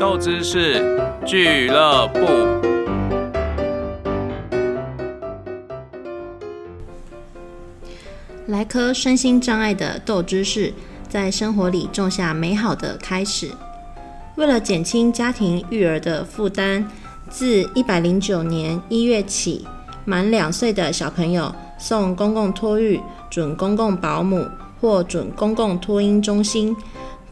斗知识俱乐部。来颗身心障碍的豆知识，在生活里种下美好的开始。为了减轻家庭育儿的负担，自一百零九年一月起，满两岁的小朋友送公共托育、准公共保姆或准公共托婴中心，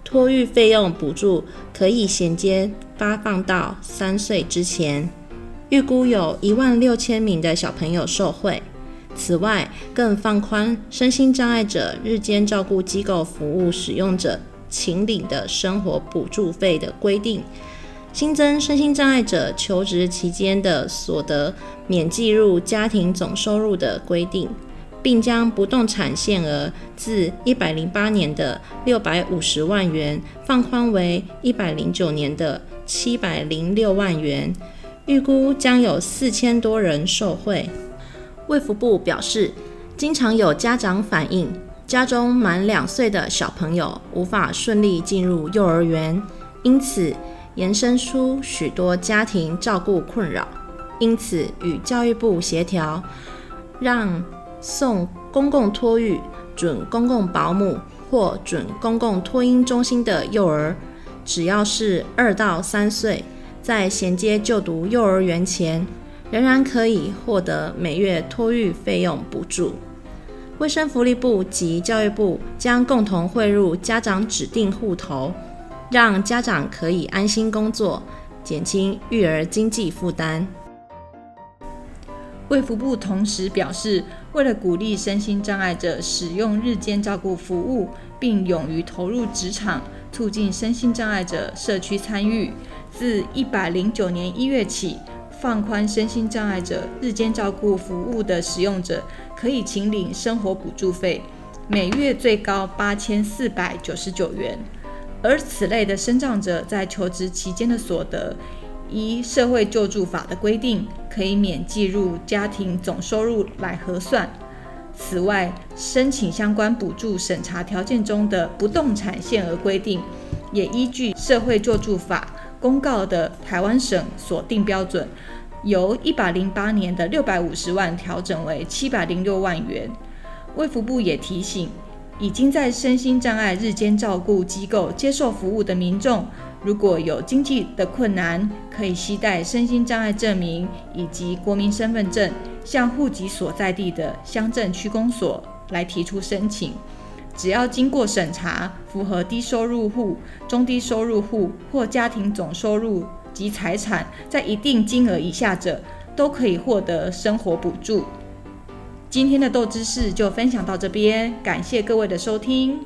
托育费用补助可以衔接发放到三岁之前，预估有一万六千名的小朋友受惠。此外，更放宽身心障碍者日间照顾机构服务使用者请领的生活补助费的规定，新增身心障碍者求职期间的所得免计入家庭总收入的规定，并将不动产限额自一百零八年的六百五十万元放宽为一百零九年的七百零六万元，预估将有四千多人受惠。卫福部表示，经常有家长反映，家中满两岁的小朋友无法顺利进入幼儿园，因此延伸出许多家庭照顾困扰。因此，与教育部协调，让送公共托育、准公共保姆或准公共托婴中心的幼儿，只要是二到三岁，在衔接就读幼儿园前。仍然可以获得每月托育费用补助。卫生福利部及教育部将共同汇入家长指定户头，让家长可以安心工作，减轻育儿经济负担。卫福部同时表示，为了鼓励身心障碍者使用日间照顾服务，并勇于投入职场，促进身心障碍者社区参与，自一百零九年一月起。放宽身心障碍者日间照顾服务的使用者可以请领生活补助费，每月最高八千四百九十九元。而此类的身障者在求职期间的所得，依社会救助法的规定，可以免计入家庭总收入来核算。此外，申请相关补助审查条件中的不动产限额规定，也依据社会救助法。公告的台湾省锁定标准，由一百零八年的六百五十万调整为七百零六万元。卫福部也提醒，已经在身心障碍日间照顾机构接受服务的民众，如果有经济的困难，可以携带身心障碍证明以及国民身份证，向户籍所在地的乡镇区公所来提出申请。只要经过审查，符合低收入户、中低收入户或家庭总收入及财产在一定金额以下者，都可以获得生活补助。今天的豆知识就分享到这边，感谢各位的收听。